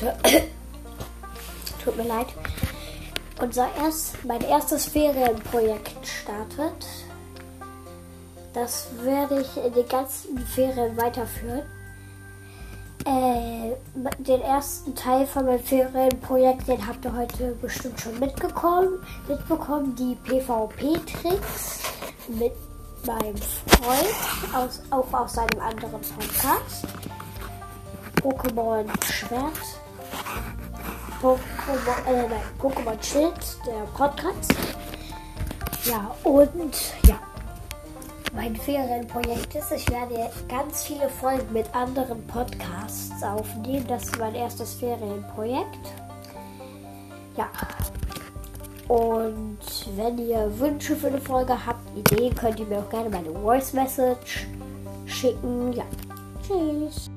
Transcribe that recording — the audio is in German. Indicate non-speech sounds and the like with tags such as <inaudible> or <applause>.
Minute. <coughs> Tut mir leid. Unser erst, mein erstes Ferienprojekt startet. Das werde ich in den ganzen Ferien weiterführen. Äh, den ersten Teil von meinem Ferienprojekt, den habt ihr heute bestimmt schon mitbekommen. Mitbekommen die PvP-Tricks mit meinem Freund, aus, auch aus seinem anderen Podcast. Pokémon Schwert Pokémon, äh, Schild, der Podcast. Ja, und ja. Mein Ferienprojekt ist, ich werde ganz viele Folgen mit anderen Podcasts aufnehmen. Das ist mein erstes Ferienprojekt. Ja. Und wenn ihr Wünsche für eine Folge habt, Ideen, könnt ihr mir auch gerne meine Voice Message schicken. Ja. Tschüss.